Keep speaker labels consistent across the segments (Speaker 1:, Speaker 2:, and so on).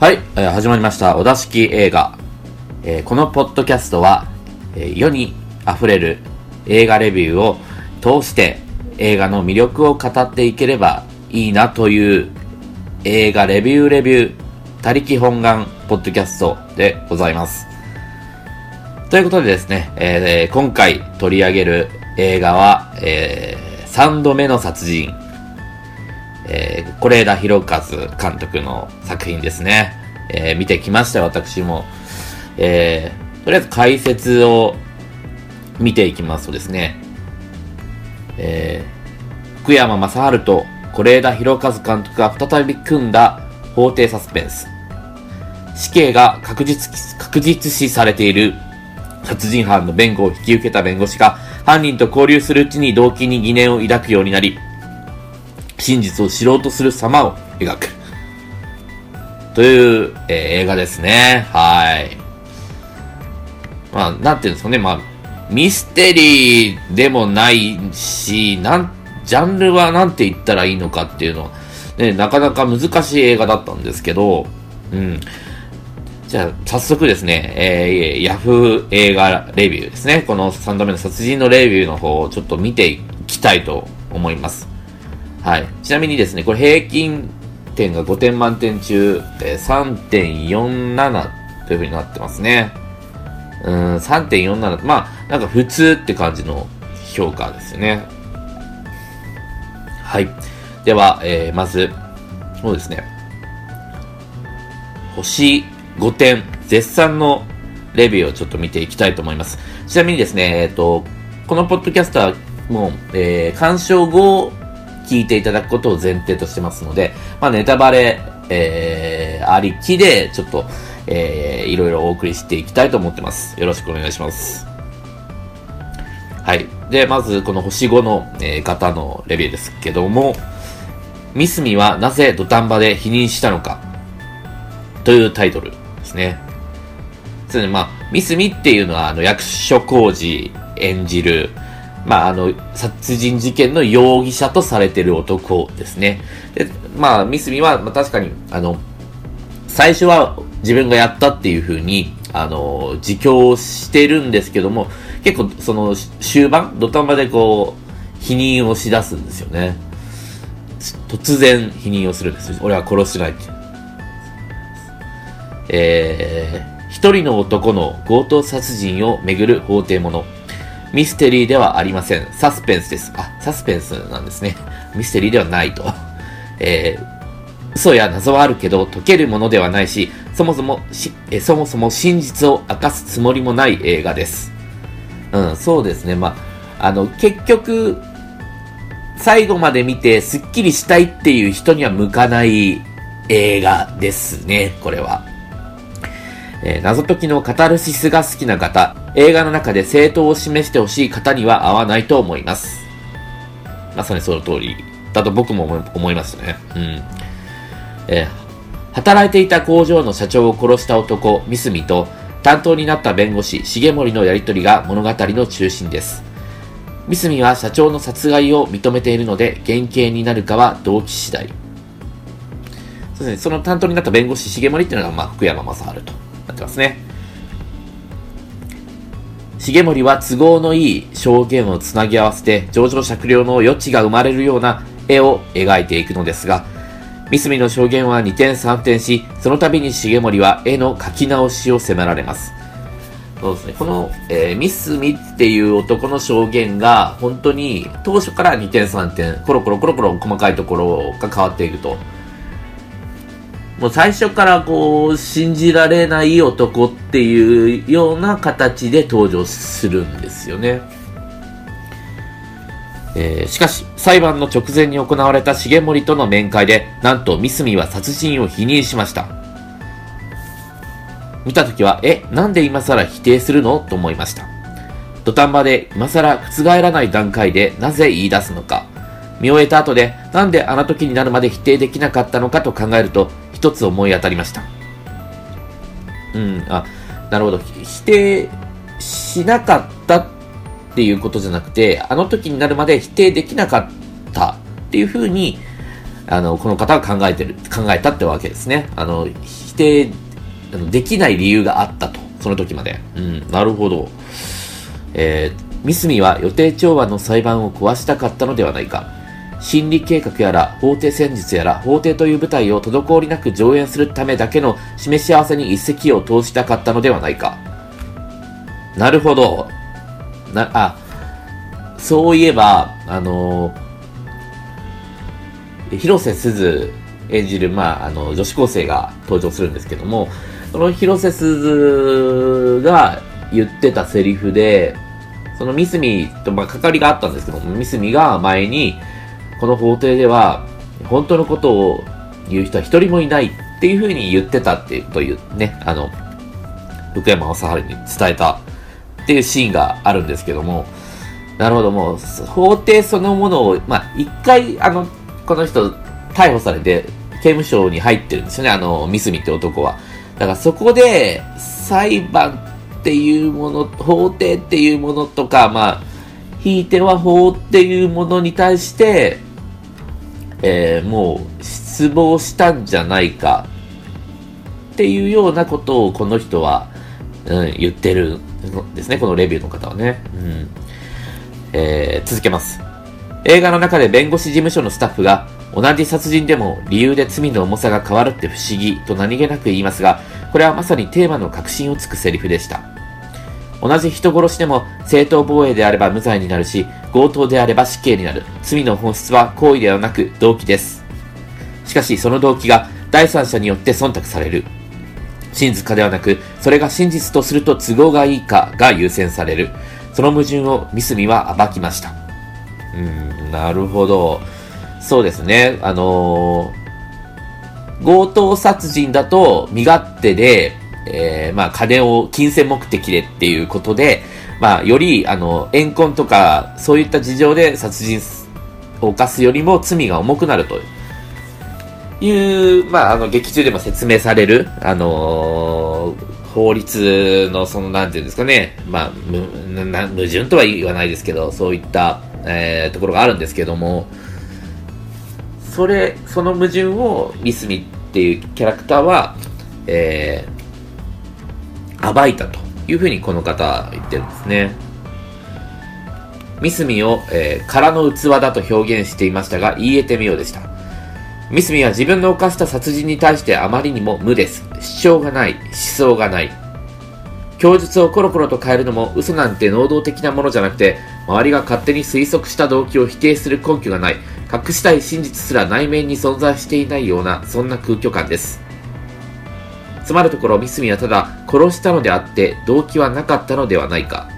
Speaker 1: はい、えー始まりました。お出しき映画。えーこのポッドキャストは、えー世に溢れる映画レビューを通して映画の魅力を語っていければいいなという映画レビューレビュー、他力本願ポッドキャストでございます。ということでですね、えー今回取り上げる映画は、え3度目の殺人。えー、是枝裕和監督の作品ですね。えー見てきましたよ、私も。えーとりあえず解説を見ていきますとですね、えー福山雅治と是枝裕和監督が再び組んだ法廷サスペンス。死刑が確実確実視されている殺人犯の弁護を引き受けた弁護士が犯人と交流するうちに動機に疑念を抱くようになり、真実を知ろうとする様を描く。という、えー映画ですね。はい。まあ、なんていうんですかね。まあ、ミステリーでもないし、なん、ジャンルはなんて言ったらいいのかっていうのは、ね、なかなか難しい映画だったんですけど、うん。じゃあ、早速ですね、えー、ヤフー映画レビューですね。この3度目の殺人のレビューの方をちょっと見ていきたいと思います。はい。ちなみにですね、これ平均点が5点満点中、えー3.47という風になってますね。うーん、3.47。まあ、なんか普通って感じの評価ですよね。はい。では、えー、まず、そうですね。星5点、絶賛のレビューをちょっと見ていきたいと思います。ちなみにですね、えっ、と、このポッドキャストはも、えー、鑑賞後、聞いていただくことを前提としてますので、まあ、ネタバレ、えー、ありきで、ちょっと、えー、いろいろお送りしていきたいと思ってます。よろしくお願いします。はい。で、まず、この星5の、えー方のレビューですけども、ミスミはなぜ土壇場で否認したのか？というタイトルですね。そうで、まあ、ミスミっていうのは、あの、役所広司演じる、まあ、あの、殺人事件の容疑者とされてる男ですね。で、まあ、ミスミは、まあ、確かに、あの、最初は自分がやったっていう風に、あの、自供してるんですけども、結構、その、終盤、土壇場でこう、否認をしだすんですよね。突然否認をするんですよ。俺は殺してないって。えー、一人の男の強盗殺人をめぐる法廷もの。ミステリーではありません。サスペンスです。あ、サスペンスなんですね。ミステリーではないと。えー、嘘や謎はあるけど解けるものではないし、そもそもし、えそもそも真実を明かすつもりもない映画です。うん、そうですね。まあ、あの、結局、最後まで見てスッキリしたいっていう人には向かない映画ですね、これは。えー謎解きのカタルシスが好きな方、映画の中で正当を示してほしい方には合わないと思います。まさにその通りだと僕も思い思いますね。うん。えー働いていた工場の社長を殺した男、ミスミと、担当になった弁護士、重森のやりとりが物語の中心です。ミスミは社長の殺害を認めているので、減刑になるかは動機次第。そうですね、その担当になった弁護士、重森っていうのが、まあ、福山雅治とってますね。重森は都合のいい証言をつなぎ合わせて、情状酌量の余地が生まれるような絵を描いていくのですが、ミスミの証言は二転三転し、その度に重森は絵の描き直しを迫られます。そうですね。この、えーミスミっていう男の証言が、本当に当初から2点3点、コロコロコロコロ細かいところが変わっていくと。もう最初からこう、信じられない男っていうような形で登場するんですよね。えーしかし、裁判の直前に行われた重森との面会で、なんとミスミは殺人を否認しました。見たときは、え、なんで今更否定するの？と思いました。土壇場で今更覆らない段階でなぜ言い出すのか。見終えた後で、なんであの時になるまで否定できなかったのかと考えると、一つ思い当たりました。うん、あ、なるほど。否定しなかったっていうことじゃなくて、あの時になるまで否定できなかったっていうふうに、あの、この方は考えてる、考えたってわけですね。あの、否定、できない理由があったと。その時まで。うん、なるほど。えー、ミスミは予定調和の裁判を壊したかったのではないか。心理計画やら法廷戦術やら法廷という舞台を滞りなく上演するためだけの示し合わせに一石を投じたかったのではないか。なるほど。な、あ、そういえば、あの、広瀬すず演じる、まあ、あの、女子高生が登場するんですけども、その広瀬すずが言ってたセリフで、そのミスミと、まあ、関わりがあったんですけども、ミスミが前に、この法廷では、本当のことを言う人は一人もいないっていうふうに言ってたっていう、というね、あの、福山雅治に伝えたっていうシーンがあるんですけども、なるほど、もう、法廷そのものを、まあ、一回、あの、この人、逮捕されて、刑務所に入ってるんですよね、あの、ミスミって男は。だからそこで、裁判っていうもの、法廷っていうものとか、まあ、ひいては法っていうものに対して、えー、もう失望したんじゃないかっていうようなことをこの人は、うん、言ってるんですね、このレビューの方はね。うんえー、続けます。映画の中で弁護士事務所のスタッフが同じ殺人でも理由で罪の重さが変わるって不思議と何気なく言いますが、これはまさにテーマの核心をつくセリフでした。同じ人殺しでも正当防衛であれば無罪になるし、強盗であれば死刑になる。罪の本質は行為ではなく動機です。しかしその動機が第三者によって忖度される。真実かではなく、それが真実とすると都合がいいかが優先される。その矛盾をミスミは暴きました。うん、なるほど。そうですね。あのー、強盗殺人だと身勝手で、えー、まあ、金を金銭目的でっていうことで、まあ、より、あの、怨恨とか、そういった事情で殺人を犯すよりも罪が重くなるという、まあ、あの、劇中でも説明される、あのー、法律の、その、なんていうんですかね、まあ、矛盾とは言わないですけど、そういった、えー、ところがあるんですけども、それ、その矛盾をミスミっていうキャラクターは、えー、暴いたというふうにこの方は言ってるんですね。ミスミを、えー、空の器だと表現していましたが、言い得てみようでした。ミスミは自分の犯した殺人に対してあまりにも無です。主張がない。思想がない。供述をコロコロと変えるのも嘘なんて能動的なものじゃなくて、周りが勝手に推測した動機を否定する根拠がない。隠したい真実すら内面に存在していないような、そんな空虚感です。つまるところ、ミスミはただ殺したのであって、動機はなかったのではないか。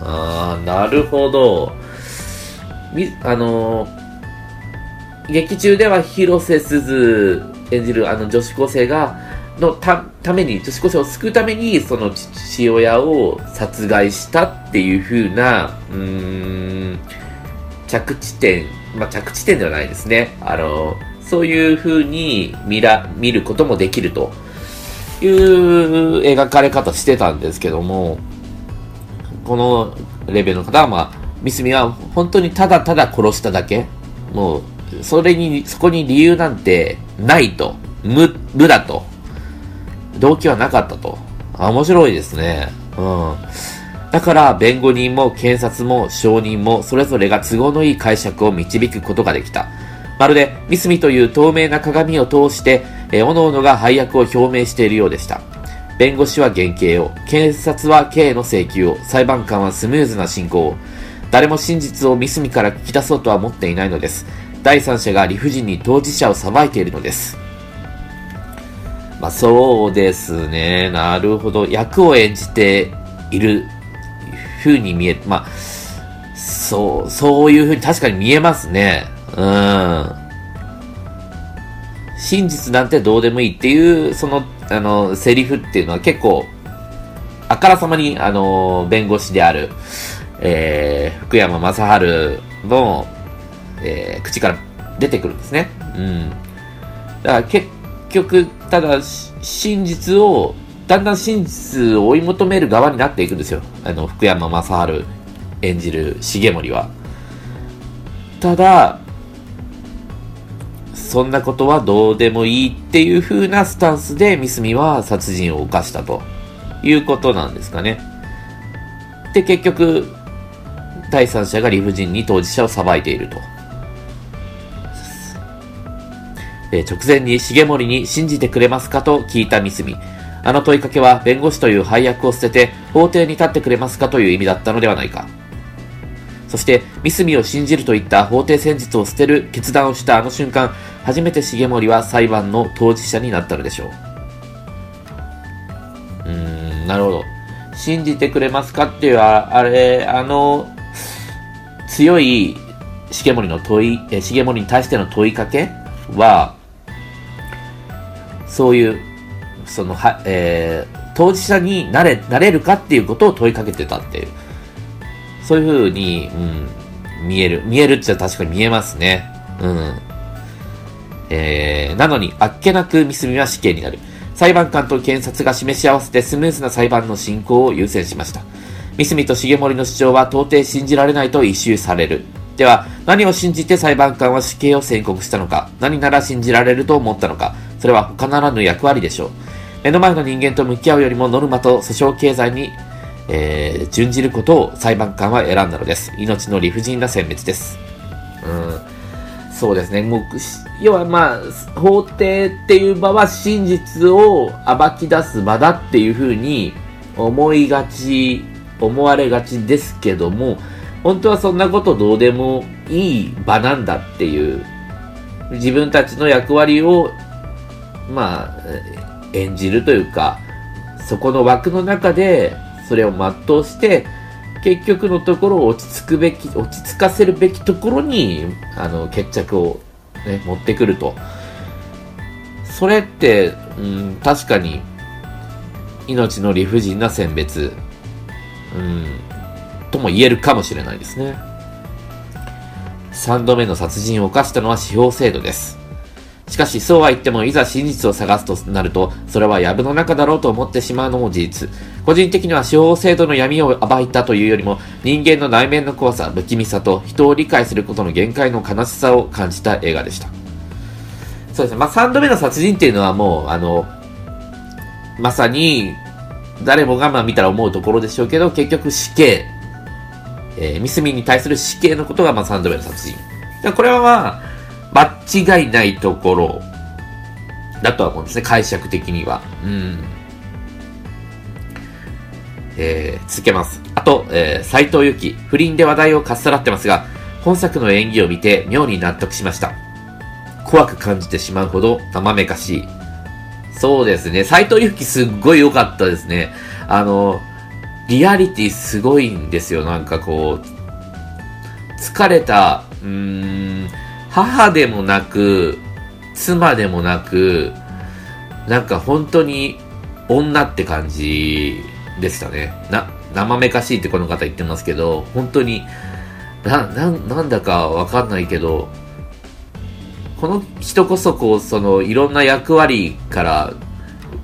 Speaker 1: あー、なるほど。み、あのー、劇中では広瀬すず演じるあの女子高生が、のたために、女子高生を救うために、その父親を殺害したっていう風な、うん、着地点まあ、着地点ではないですね。あの、そういう風に見ら、見ることもできるという描かれ方してたんですけども、このレベルの方は、まあ、ミスミは本当にただただ殺しただけ。もう、それに、そこに理由なんてないと。無、無だと。動機はなかったと。面白いですね。うん。だから弁護人も検察も証人もそれぞれが都合のいい解釈を導くことができた。まるでミスミという透明な鏡を通して、えおのおのが配役を表明しているようでした。弁護士は減刑を、検察は刑の請求を、裁判官はスムーズな進行を。誰も真実をミスミから聞き出そうとは思っていないのです。第三者が理不尽に当事者を裁いているのです。まあそうですね。なるほど。役を演じている風に見え、まあ、そう、そういう風に確かに見えますね。うん。真実なんてどうでもいいっていう、その、あの、セリフっていうのは結構、あからさまに、あの、弁護士である、えー、福山雅治の、えー、口から出てくるんですね。うん。だから結局、ただ、真実をだんだん真実を追い求める側になっていくんですよ。あの、福山雅治演じる重森は。ただ、そんなことはどうでもいいっていう風なスタンスでミスミは殺人を犯したということなんですかね。で、結局、第三者が理不尽に当事者を裁いていると。え直前に重森に信じてくれますかと聞いたミスミ。あの問いかけは弁護士という配役を捨てて法廷に立ってくれますかという意味だったのではないか。そして、ミスミを信じるといった法廷戦術を捨てる決断をしたあの瞬間、初めて重森は裁判の当事者になったのでしょう。うーん、なるほど。信じてくれますかっていう、あれ、あの、強い重森の問い、え重森に対しての問いかけは、そういう、その、は、えー、当事者になれ、なれるかっていうことを問いかけてたっていう。そういうふうに、うん、見える。見えるって言ったら確かに見えますね。うん。えー、なのに、あっけなくミスミは死刑になる。裁判官と検察が示し合わせてスムーズな裁判の進行を優先しました。三角と重森の主張は到底信じられないと一周される。では、何を信じて裁判官は死刑を宣告したのか、何なら信じられると思ったのか、それは他ならぬ役割でしょう。目の前の人間と向き合うよりもノルマと訴訟経済に、えー、準じることを裁判官は選んだのです。命の理不尽な選別です。うん。そうですね。もう、要はまあ、法廷っていう場は真実を暴き出す場だっていうふうに思いがち思われがちですけども、本当はそんなことどうでもいい場なんだっていう、自分たちの役割を、まあ、演じるというか、そこの枠の中で、それを全うして、結局のところ落ち着くべき、落ち着かせるべきところに、あの、決着を、ね、持ってくると。それって、うん、確かに、命の理不尽な選別うん、とも言えるかもしれないですね。3度目の殺人を犯したのは司法制度です。しかし、そうは言っても、いざ真実を探すとなると、それは藪の中だろうと思ってしまうのも事実。個人的には司法制度の闇を暴いたというよりも、人間の内面の怖さ、不気味さと、人を理解することの限界の悲しさを感じた映画でした。そうですね。まあ、3度目の殺人っていうのはもう、あの、まさに、誰もがまあ見たら思うところでしょうけど、結局死刑。えー、ミスミンに対する死刑のことがまあ3度目の殺人。これはまあ、間違いないところだとは思うんですね、解釈的には。うん。えー、続けます。あと、えー、斎藤由貴、不倫で話題をかっさらってますが、本作の演技を見て妙に納得しました。怖く感じてしまうほど生めかしいそうですね。斎藤由貴すっごい良かったですね。あの、リアリティすごいんですよ。なんかこう、疲れた、うーん、母でもなく、妻でもなく、なんか本当に女って感じでしたね。な、生めかしいってこの方言ってますけど、本当に、な、な、なんだかわかんないけど、この人こそこう、その、いろんな役割から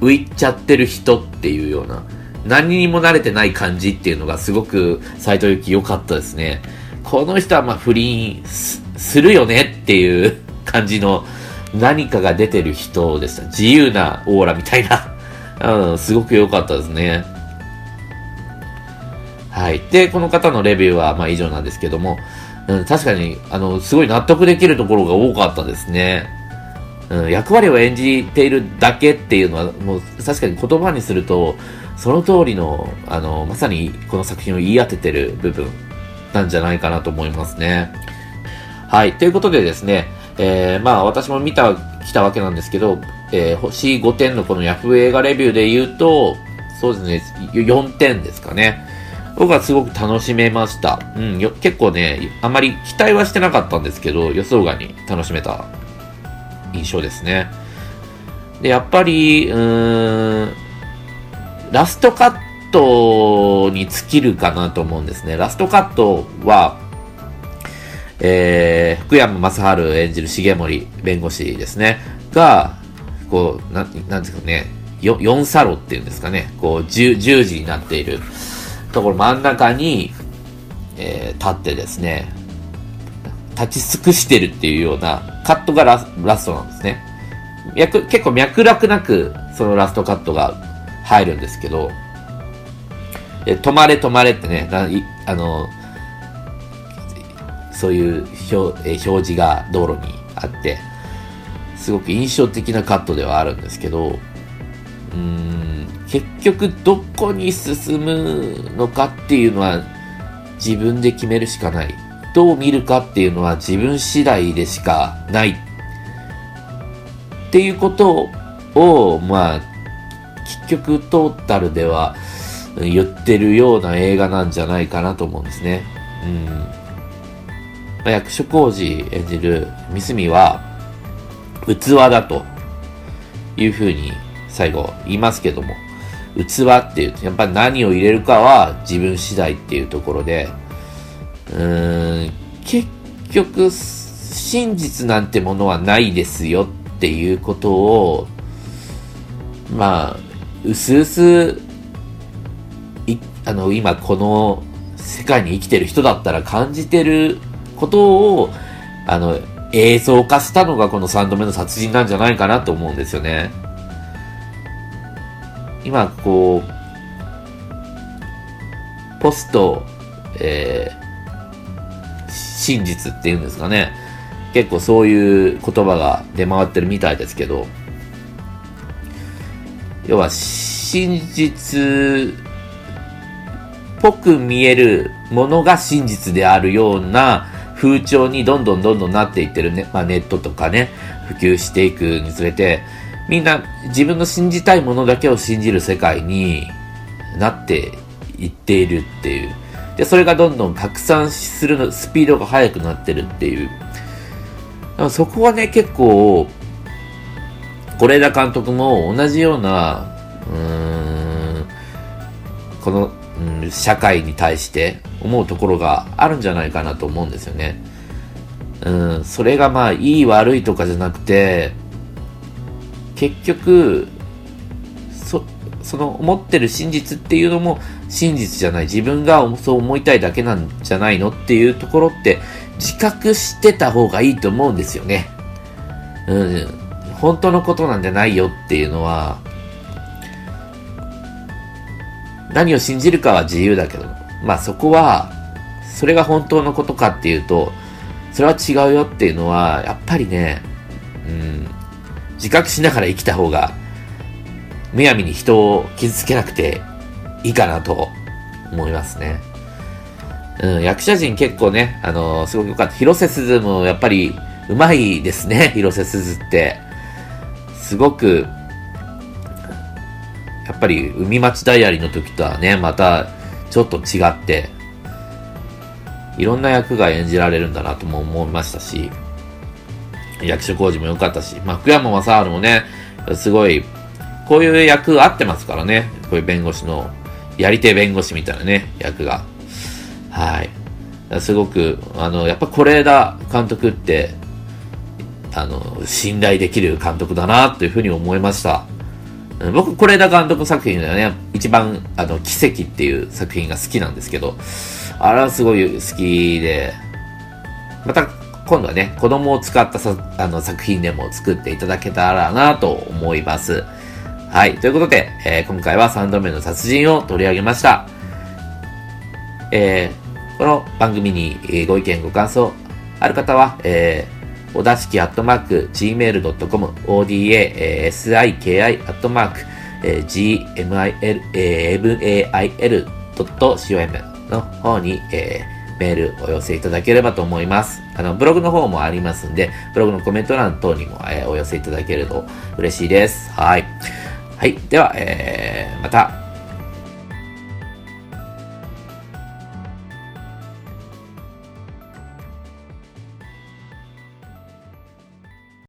Speaker 1: 浮いちゃってる人っていうような、何にも慣れてない感じっていうのがすごく斎藤由貴良かったですね。この人はまあ不倫するよねっていう感じの何かが出てる人でした。自由なオーラみたいな。うん、すごく良かったですね。はい。で、この方のレビューはまあ以上なんですけども、うん、確かに、あの、すごい納得できるところが多かったですね。うん、役割を演じているだけっていうのは、もう確かに言葉にすると、その通りの、あの、まさにこの作品を言い当ててる部分なんじゃないかなと思いますね。はい。ということでですね、えー、まあ私も見た、来たわけなんですけど、えー、星5点のこのヤフー映画レビューで言うと、そうですね、4点ですかね。僕はすごく楽しめました。うん、よ結構ね、あまり期待はしてなかったんですけど、予想外に楽しめた印象ですね。で、やっぱり、うーん、ラストカットに尽きるかなと思うんですね。ラストカットは、えー、福山雅治演じる重森弁護士ですね。が、こう、なん、なんですかね、4サロっていうんですかね、こう十、十字になっている。ところ真ん中に、えー、立ってですね、立ち尽くしてるっていうようなカットがララストなんですね。脈結構脈絡なく、そのラストカットが入るんですけど、え止まれ止まれってね、あの、そういう表,、え表示が道路にあって、すごく印象的なカットではあるんですけど、うーん、結局どこに進むのかっていうのは自分で決めるしかない。どう見るかっていうのは自分次第でしかないっていうことを、まあ、結局トータルでは言ってるような映画なんじゃないかなと思うんですね。うん。まあ、役所広司演じる三角は器だというふうに最後言いますけども、器っていうと、やっぱり何を入れるかは自分次第っていうところで、うーん、結局、真実なんてものはないですよっていうことを、まあ、うすうす、い、あの、今この世界に生きてる人だったら感じてることを、あの、映像化したのがこの3度目の殺人なんじゃないかなと思うんですよね。今、こう、ポスト、えー、真実っていうんですかね。結構そういう言葉が出回ってるみたいですけど、要は真実っぽく見えるものが真実であるような風潮にどんどんどんどんなっていってるね、まあ、ネットとかね、普及していくにつれて、みんな自分の信じたいものだけを信じる世界になっていっているっていう。で、それがどんどん拡散するの、スピードが速くなってるっていう。そこはね、結構、是枝監督も同じような、うーん、この、うん、社会に対して思うところがあるんじゃないかなと思うんですよね。うん、それがまあ、いい悪いとかじゃなくて、結局、そ、その思ってる真実っていうのも真実じゃない。自分がそう思いたいだけなんじゃないのっていうところって自覚してた方がいいと思うんですよね。うん。本当のことなんじゃないよっていうのは、何を信じるかは自由だけど、まあそこは、それが本当のことかっていうと、それは違うよっていうのは、やっぱりね、うん、自覚しながら生きた方が、むやみに人を傷つけなくていいかなと思いますね。うん、役者陣結構ね、あのー、すごく良かった。広瀬すずもやっぱりうまいですね、広瀬すずって。すごく、やっぱり海町ダイアリーの時とはね、またちょっと違って、いろんな役が演じられるんだなとも思いましたし、役所工事も良かったし、まあ、福山雅治もね、すごい、こういう役合ってますからね。こういう弁護士の、やり手弁護士みたいなね、役が。はい。すごく、あの、やっぱ是枝監督って、あの、信頼できる監督だな、というふうに思いました。僕、是枝監督作品ではね、一番、あの、奇跡っていう作品が好きなんですけど、あれはすごい好きで、また、今度はね、子供を使ったさあの作品でも作っていただけたらなと思います。はい。ということで、えー、今回は3度目の殺人を取り上げました。えー、この番組に、ご意見ご感想ある方は、えー、おだしきアットマーク gmail.com odasiki アットマーク gmail.com の方に、えーメールお寄せいただければと思います。あの、ブログの方もありますんで、ブログのコメント欄等にも、えー、お寄せいただけると嬉しいです。はい。はい。では、えー、また